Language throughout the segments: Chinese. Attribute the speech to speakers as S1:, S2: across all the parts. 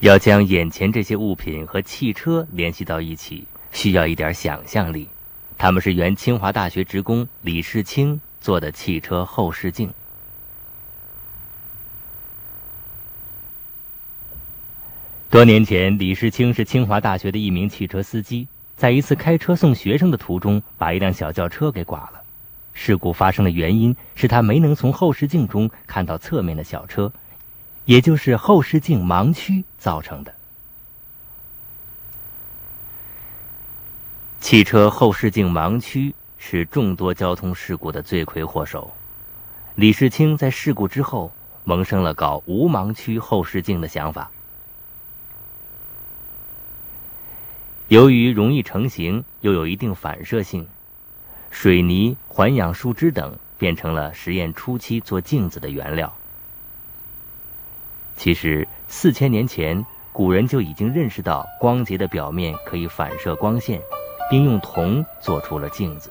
S1: 要将眼前这些物品和汽车联系到一起，需要一点想象力。他们是原清华大学职工李世清做的汽车后视镜。多年前，李世清是清华大学的一名汽车司机，在一次开车送学生的途中，把一辆小轿车给剐了。事故发生的原因是他没能从后视镜中看到侧面的小车，也就是后视镜盲区造成的。汽车后视镜盲区是众多交通事故的罪魁祸首。李世清在事故之后萌生了搞无盲区后视镜的想法。由于容易成型，又有一定反射性，水泥、环氧树脂等变成了实验初期做镜子的原料。其实，四千年前，古人就已经认识到光洁的表面可以反射光线。并用铜做出了镜子，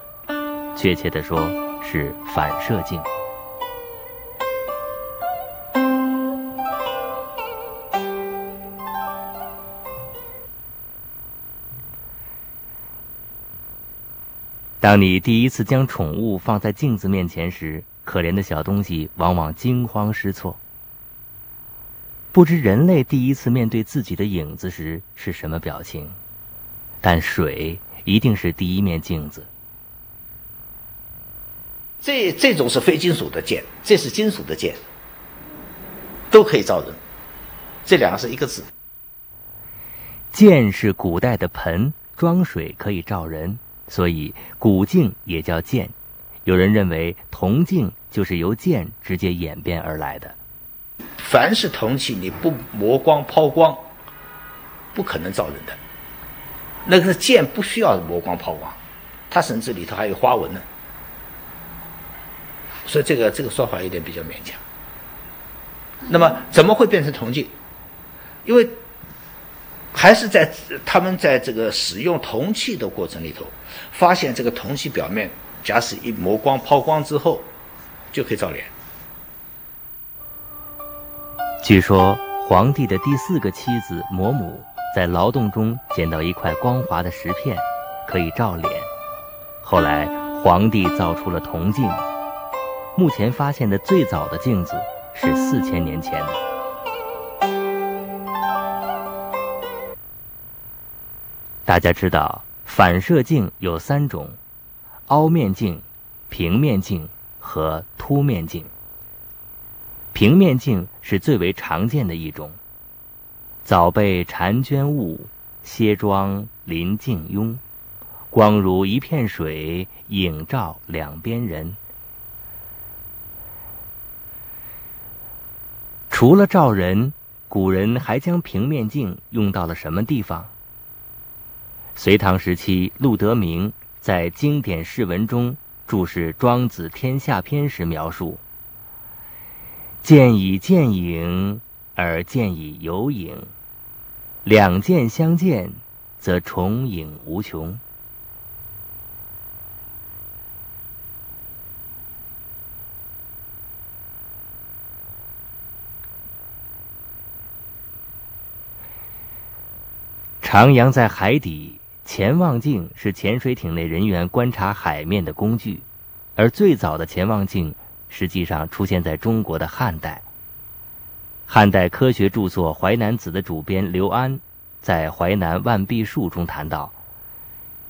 S1: 确切的说是反射镜。当你第一次将宠物放在镜子面前时，可怜的小东西往往惊慌失措，不知人类第一次面对自己的影子时是什么表情，但水。一定是第一面镜子。
S2: 这这种是非金属的剑，这是金属的剑，都可以照人。这两个是一个字。
S1: 剑是古代的盆，装水可以照人，所以古镜也叫剑。有人认为铜镜就是由剑直接演变而来的。
S2: 凡是铜器，你不磨光抛光，不可能照人的。那个剑不需要磨光抛光，它甚至里头还有花纹呢，所以这个这个说法有点比较勉强。那么怎么会变成铜镜？因为还是在他们在这个使用铜器的过程里头，发现这个铜器表面假使一磨光抛光之后，就可以照脸。
S1: 据说皇帝的第四个妻子嫫母。在劳动中捡到一块光滑的石片，可以照脸。后来皇帝造出了铜镜。目前发现的最早的镜子是四千年前的。大家知道，反射镜有三种：凹面镜、平面镜和凸面镜。平面镜是最为常见的一种。早被婵娟误，歇妆临镜慵。光如一片水，影照两边人。除了照人，古人还将平面镜用到了什么地方？隋唐时期，陆德明在经典释文中注释《庄子·天下篇》时描述：“见以见影，而见以有影。”两剑相见，则重影无穷。徜徉在海底，潜望镜是潜水艇内人员观察海面的工具，而最早的潜望镜实际上出现在中国的汉代。汉代科学著作《淮南子》的主编刘安，在《淮南万壁术》中谈到：“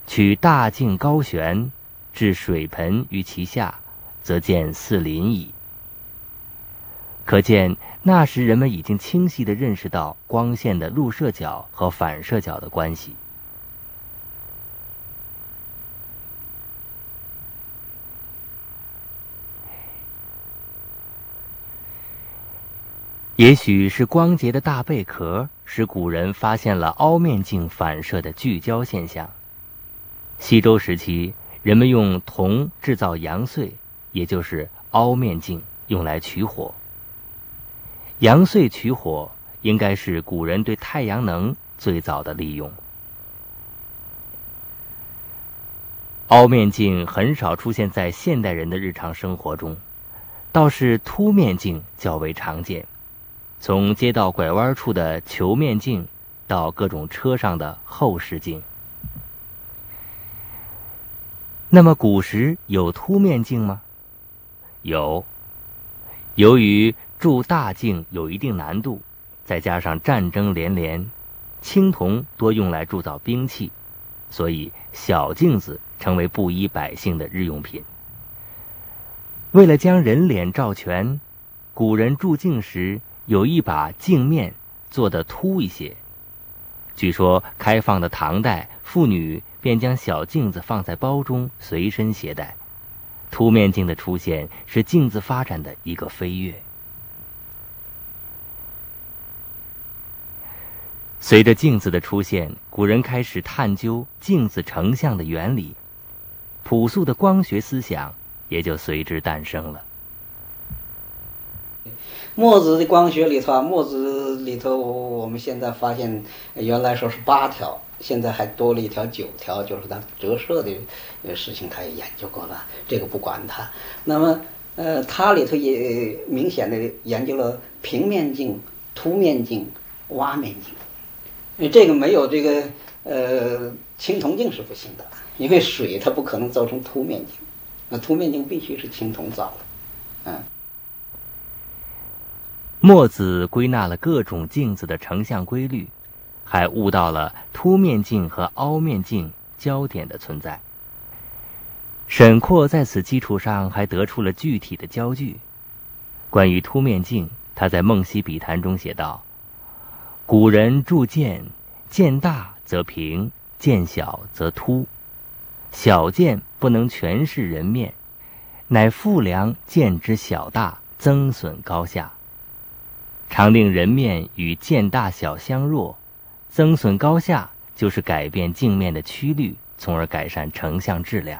S1: 取大镜高悬，置水盆于其下，则见四邻矣。”可见那时人们已经清晰地认识到光线的入射角和反射角的关系。也许是光洁的大贝壳使古人发现了凹面镜反射的聚焦现象。西周时期，人们用铜制造阳燧，也就是凹面镜，用来取火。阳燧取火应该是古人对太阳能最早的利用。凹面镜很少出现在现代人的日常生活中，倒是凸面镜较为常见。从街道拐弯处的球面镜，到各种车上的后视镜。那么古时有凸面镜吗？有。由于铸大镜有一定难度，再加上战争连连，青铜多用来铸造兵器，所以小镜子成为布衣百姓的日用品。为了将人脸照全，古人铸镜时有一把镜面做的凸一些。据说开放的唐代，妇女便将小镜子放在包中随身携带。凸面镜的出现是镜子发展的一个飞跃。随着镜子的出现，古人开始探究镜子成像的原理，朴素的光学思想也就随之诞生了。
S3: 墨子的光学里头啊，墨子里头我们现在发现，原来说是八条。现在还多了一条九条，就是它折射的事情，他也研究过了。这个不管它。那么，呃，它里头也明显的研究了平面镜、凸面镜、挖面镜。这个没有这个呃青铜镜是不行的，因为水它不可能造成凸面镜，那凸面镜必须是青铜造的。嗯。
S1: 墨子归纳了各种镜子的成像规律。还悟到了凸面镜和凹面镜焦点的存在。沈括在此基础上还得出了具体的焦距。关于凸面镜，他在《梦溪笔谈》中写道：“古人铸剑，剑大则平，剑小则凸。小剑不能全是人面，乃复量剑之小大，增损高下，常令人面与剑大小相若。”增损高下，就是改变镜面的曲率，从而改善成像质量。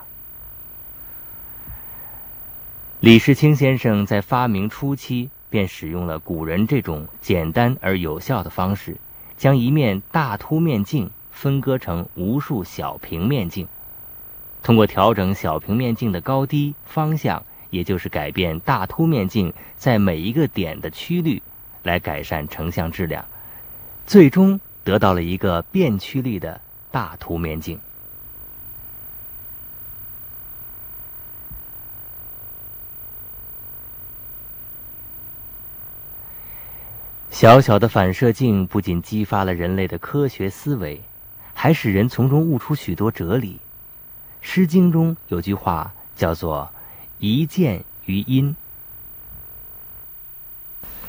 S1: 李世清先生在发明初期便使用了古人这种简单而有效的方式，将一面大凸面镜分割成无数小平面镜，通过调整小平面镜的高低方向，也就是改变大凸面镜在每一个点的曲率，来改善成像质量，最终。得到了一个变曲率的大凸面镜。小小的反射镜不仅激发了人类的科学思维，还使人从中悟出许多哲理。《诗经》中有句话叫做“一见于阴”。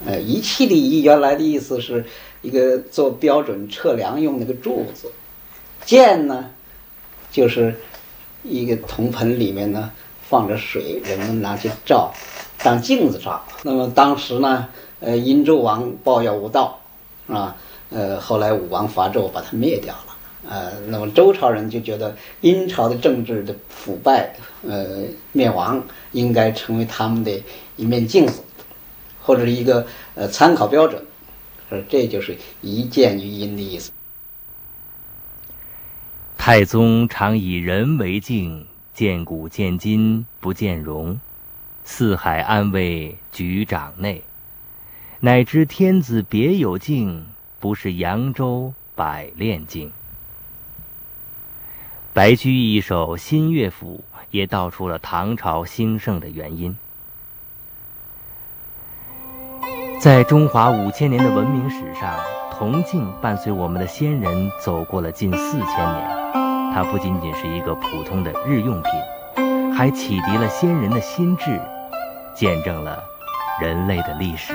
S3: 呃，仪器的仪原来的意思是。一个做标准测量用那个柱子，剑呢，就是一个铜盆里面呢放着水，人们拿去照，当镜子照。那么当时呢，呃，殷纣王抱怨无道，是吧？呃，后来武王伐纣，把他灭掉了。呃，那么周朝人就觉得殷朝的政治的腐败，呃，灭亡应该成为他们的一面镜子，或者是一个呃参考标准。这就是一见于阴的意思。
S1: 太宗常以人为镜，见古见今不见容，四海安危举掌内，乃知天子别有镜，不是扬州百炼镜。白居易一首新乐府也道出了唐朝兴盛的原因。在中华五千年的文明史上，铜镜伴随我们的先人走过了近四千年。它不仅仅是一个普通的日用品，还启迪了先人的心智，见证了人类的历史。